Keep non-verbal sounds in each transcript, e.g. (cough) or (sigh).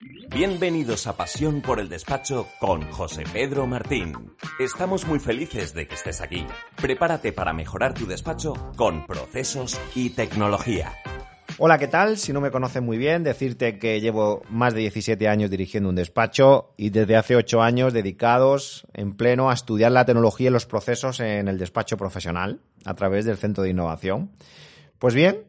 Bienvenidos a Pasión por el Despacho con José Pedro Martín. Estamos muy felices de que estés aquí. Prepárate para mejorar tu despacho con procesos y tecnología. Hola, ¿qué tal? Si no me conocen muy bien, decirte que llevo más de 17 años dirigiendo un despacho y desde hace 8 años dedicados en pleno a estudiar la tecnología y los procesos en el despacho profesional a través del Centro de Innovación. Pues bien,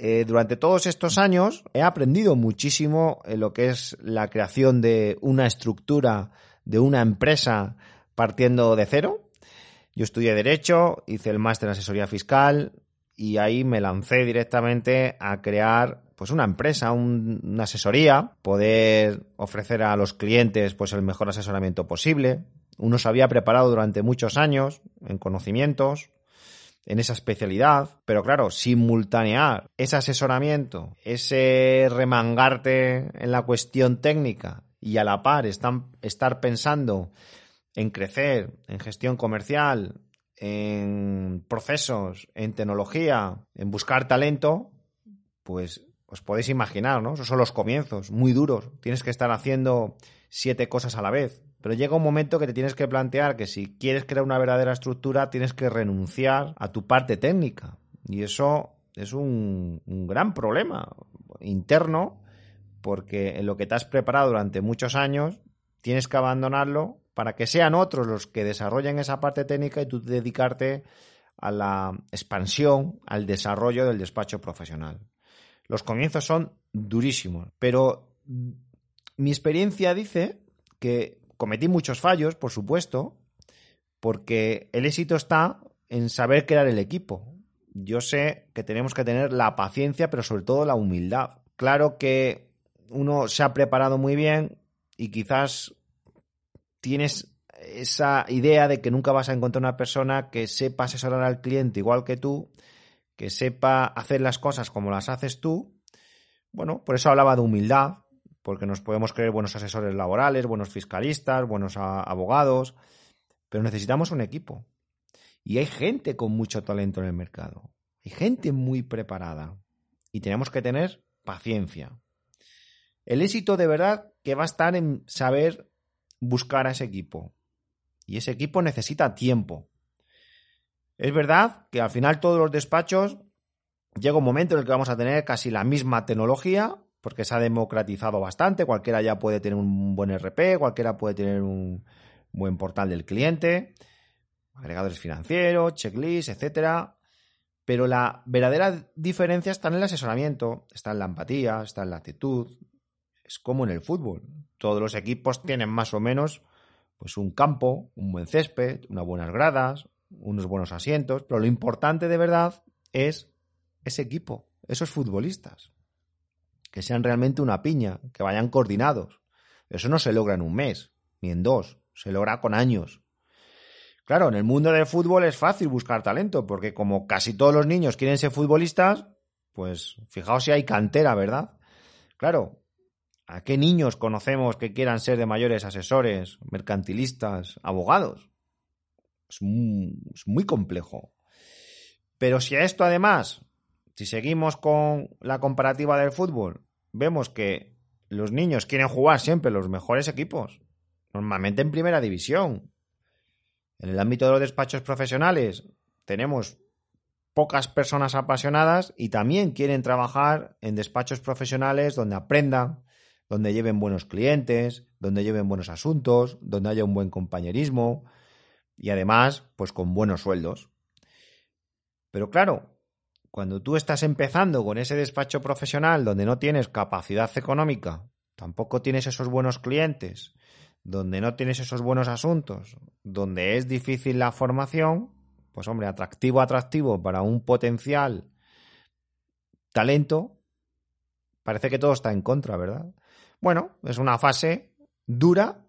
eh, durante todos estos años he aprendido muchísimo en lo que es la creación de una estructura de una empresa partiendo de cero. Yo estudié Derecho, hice el máster en asesoría fiscal y ahí me lancé directamente a crear pues una empresa, una asesoría, poder ofrecer a los clientes pues el mejor asesoramiento posible. Uno se había preparado durante muchos años en conocimientos, en esa especialidad, pero claro, simultanear ese asesoramiento, ese remangarte en la cuestión técnica y a la par estar pensando en crecer, en gestión comercial, en procesos, en tecnología, en buscar talento, pues os podéis imaginar, ¿no? Esos son los comienzos, muy duros. Tienes que estar haciendo siete cosas a la vez. Pero llega un momento que te tienes que plantear que si quieres crear una verdadera estructura, tienes que renunciar a tu parte técnica. Y eso es un, gran problema interno, porque en lo que te has preparado durante muchos años, tienes que abandonarlo para que sean otros los que desarrollen esa parte técnica y tú dedicarte a la expansión, al desarrollo del despacho profesional. Los comienzos son durísimos, pero mi experiencia dice que Cometí muchos fallos, por supuesto, porque el éxito está en saber crear el equipo. Yo sé que tenemos que tener la paciencia, pero sobre todo la humildad. Claro que uno se ha preparado muy bien y quizás tienes esa idea de que nunca vas a encontrar una persona que sepa asesorar al cliente igual que tú, que sepa hacer las cosas como las haces tú. Bueno, por eso hablaba de humildad, porque nos podemos creer buenos asesores laborales, buenos fiscalistas, buenos abogados, pero necesitamos un equipo. Y hay gente con mucho talento en el mercado. Hay gente muy preparada. Y tenemos que tener paciencia. El éxito de verdad que va a estar en saber buscar a ese equipo. Y ese equipo necesita tiempo. Es verdad que al final todos los despachos llega un momento en el que vamos a tener casi la misma tecnología, porque se ha democratizado bastante, cualquiera ya puede tener un buen RP, cualquiera puede tener un buen portal del cliente, agregadores financieros, checklists, etcétera. Pero la verdadera diferencia está en el asesoramiento, está en la empatía, está en la actitud. Es como en el fútbol. Todos los equipos tienen más o menos pues un campo, un buen césped, unas buenas gradas, unos buenos asientos, pero lo importante de verdad es ese equipo, esos futbolistas que sean realmente una piña, que vayan coordinados. Eso no se logra en un mes, ni en dos, se logra con años. Claro, en el mundo del fútbol es fácil buscar talento, porque como casi todos los niños quieren ser futbolistas, pues fijaos si hay cantera, ¿verdad? Claro, ¿a qué niños conocemos que quieran ser de mayores asesores, mercantilistas, abogados? Es muy, es muy complejo. Pero si a esto además si seguimos con la comparativa del fútbol, vemos que los niños quieren jugar siempre los mejores equipos, normalmente en primera división. En el ámbito de los despachos profesionales tenemos pocas personas apasionadas y también quieren trabajar en despachos profesionales donde aprendan, donde lleven buenos clientes, donde lleven buenos asuntos, donde haya un buen compañerismo y además, pues con buenos sueldos. Pero claro, cuando tú estás empezando con ese despacho profesional donde no tienes capacidad económica, tampoco tienes esos buenos clientes, donde no tienes esos buenos asuntos, donde es difícil la formación, pues hombre, atractivo, atractivo para un potencial talento, parece que todo está en contra, ¿verdad? Bueno, es una fase dura,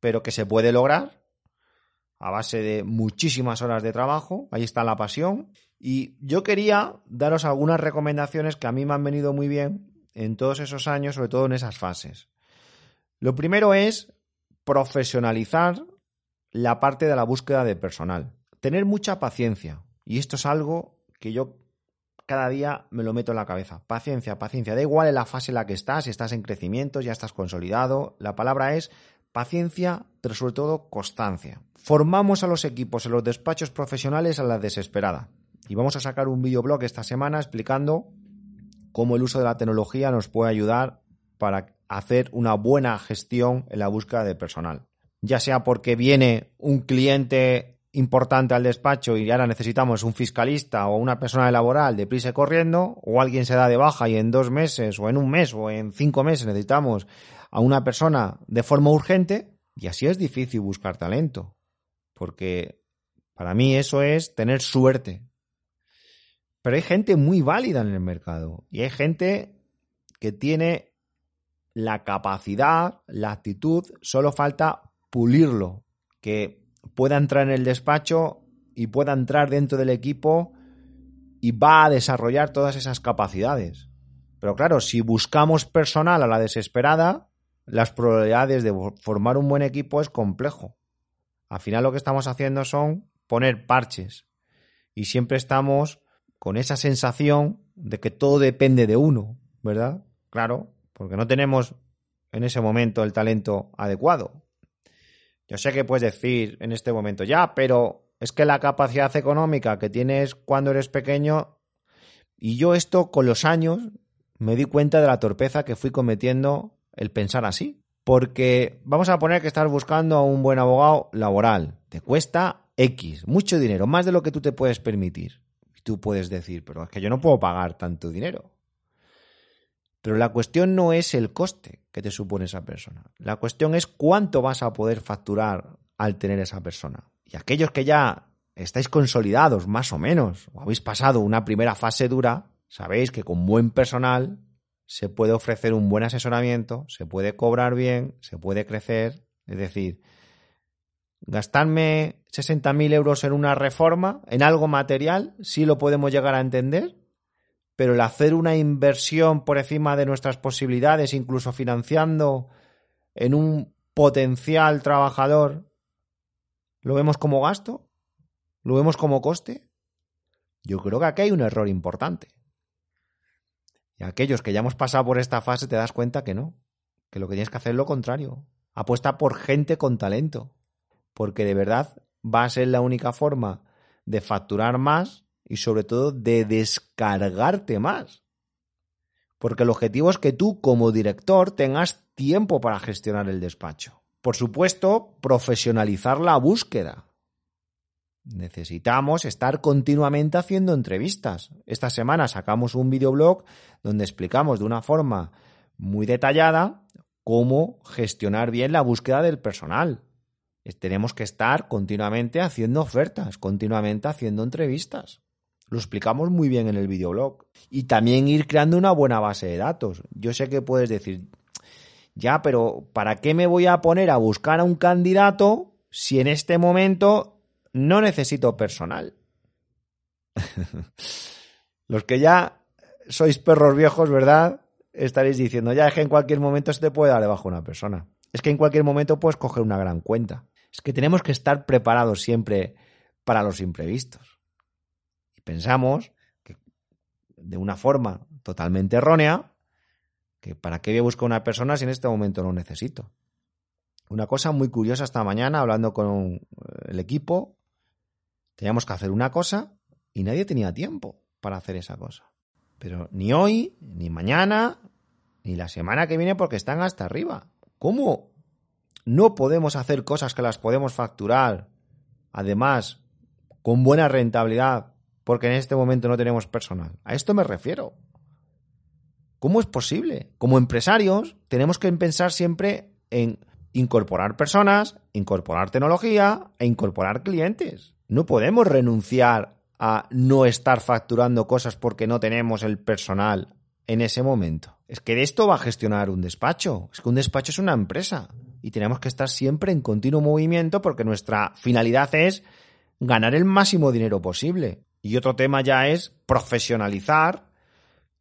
pero que se puede lograr a base de muchísimas horas de trabajo. Ahí está la pasión. Y yo quería daros algunas recomendaciones que a mí me han venido muy bien en todos esos años, sobre todo en esas fases. Lo primero es profesionalizar la parte de la búsqueda de personal. Tener mucha paciencia. Y esto es algo que yo cada día me lo meto en la cabeza. Paciencia, paciencia. Da igual en la fase en la que estás, si estás en crecimiento, ya estás consolidado. La palabra es paciencia, pero sobre todo constancia. Formamos a los equipos en los despachos profesionales a la desesperada. Y vamos a sacar un videoblog esta semana explicando cómo el uso de la tecnología nos puede ayudar para hacer una buena gestión en la búsqueda de personal. Ya sea porque viene un cliente importante al despacho y ahora necesitamos un fiscalista o una persona laboral deprisa corriendo, o alguien se da de baja y en dos meses o en un mes o en cinco meses necesitamos a una persona de forma urgente, y así es difícil buscar talento porque para mí eso es tener suerte. Pero hay gente muy válida en el mercado y hay gente que tiene la capacidad, la actitud, solo falta pulirlo, que pueda entrar en el despacho y pueda entrar dentro del equipo y va a desarrollar todas esas capacidades. Pero claro, si buscamos personal a la desesperada, las probabilidades de formar un buen equipo es complejo. Al final lo que estamos haciendo son poner parches y siempre estamos con esa sensación de que todo depende de uno, ¿verdad? Claro, porque no tenemos en ese momento el talento adecuado. Yo sé que puedes decir en este momento, ya, pero es que la capacidad económica que tienes cuando eres pequeño, y yo esto con los años me di cuenta de la torpeza que fui cometiendo el pensar así. Porque vamos a poner que estás buscando a un buen abogado laboral. Te cuesta X, mucho dinero, más de lo que tú te puedes permitir. Tú puedes decir, pero es que yo no puedo pagar tanto dinero. Pero la cuestión no es el coste que te supone esa persona. La cuestión es cuánto vas a poder facturar al tener esa persona. Y aquellos que ya estáis consolidados, más o menos, o habéis pasado una primera fase dura, sabéis que con buen personal se puede ofrecer un buen asesoramiento, se puede cobrar bien, se puede crecer. Es decir, gastarme 60.000 euros en una reforma, en algo material, sí lo podemos llegar a entender, pero el hacer una inversión por encima de nuestras posibilidades, incluso financiando en un potencial trabajador, ¿lo vemos como gasto? ¿Lo vemos como coste? Yo creo que aquí hay un error importante. Y aquellos que ya hemos pasado por esta fase te das cuenta que no, que lo que tienes que hacer es lo contrario. Apuesta por gente con talento, porque de verdad va a ser la única forma de facturar más y sobre todo de descargarte más. Porque el objetivo es que tú como director tengas tiempo para gestionar el despacho. Por supuesto, profesionalizar la búsqueda. Necesitamos estar continuamente haciendo entrevistas. Esta semana sacamos un videoblog donde explicamos de una forma muy detallada cómo gestionar bien la búsqueda del personal. Tenemos que estar continuamente haciendo ofertas, continuamente haciendo entrevistas. Lo explicamos muy bien en el videoblog. Y también ir creando una buena base de datos. Yo sé que puedes decir, ya, pero ¿para qué me voy a poner a buscar a un candidato si en este momento no necesito personal. (laughs) Los que ya sois perros viejos, ¿verdad? Estaréis diciendo, ya es que en cualquier momento se te puede dar debajo una persona. Es que en cualquier momento puedes coger una gran cuenta. Es que tenemos que estar preparados siempre para los imprevistos. Y pensamos que de una forma totalmente errónea, que para qué voy a buscar una persona si en este momento no necesito. Una cosa muy curiosa esta mañana, hablando con el equipo, Teníamos que hacer una cosa y nadie tenía tiempo para hacer esa cosa. Pero ni hoy, ni mañana, ni la semana que viene porque están hasta arriba. ¿Cómo no podemos hacer cosas que las podemos facturar, además, con buena rentabilidad, porque en este momento no tenemos personal? A esto me refiero. ¿Cómo es posible? Como empresarios tenemos que pensar siempre en incorporar personas, incorporar tecnología e incorporar clientes. No podemos renunciar a no estar facturando cosas porque no tenemos el personal en ese momento. Es que de esto va a gestionar un despacho. Es que un despacho es una empresa y tenemos que estar siempre en continuo movimiento porque nuestra finalidad es ganar el máximo dinero posible. Y otro tema ya es profesionalizar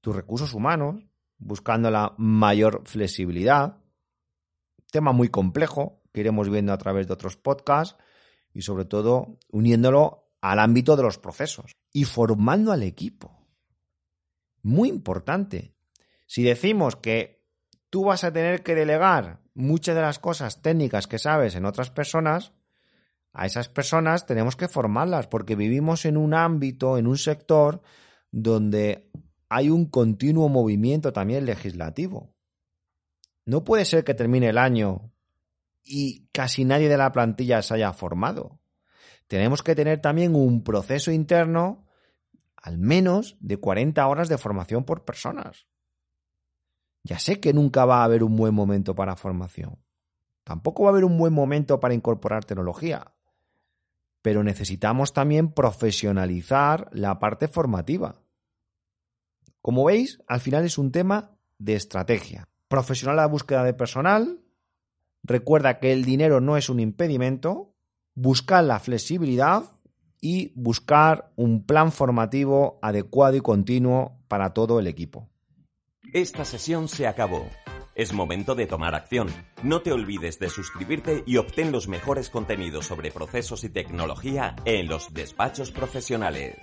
tus recursos humanos, buscando la mayor flexibilidad. Tema muy complejo que iremos viendo a través de otros podcasts y sobre todo uniéndolo al ámbito de los procesos y formando al equipo. Muy importante. Si decimos que tú vas a tener que delegar muchas de las cosas técnicas que sabes en otras personas, a esas personas tenemos que formarlas porque vivimos en un ámbito, en un sector donde hay un continuo movimiento también legislativo. No puede ser que termine el año y casi nadie de la plantilla se haya formado. Tenemos que tener también un proceso interno al menos de 40 horas de formación por personas. Ya sé que nunca va a haber un buen momento para formación. Tampoco va a haber un buen momento para incorporar tecnología. Pero necesitamos también profesionalizar la parte formativa. Como veis, al final es un tema de estrategia. Profesional la búsqueda de personal, Recuerda que el dinero no es un impedimento, buscar la flexibilidad y buscar un plan formativo adecuado y continuo para todo el equipo. Esta sesión se acabó. Es momento de tomar acción. No te olvides de suscribirte y obtén los mejores contenidos sobre procesos y tecnología en los despachos profesionales.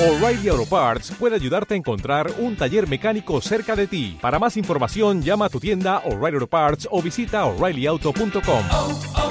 O'Reilly Auto Parts puede ayudarte a encontrar un taller mecánico cerca de ti. Para más información, llama a tu tienda O'Reilly Auto Parts o visita oreillyauto.com.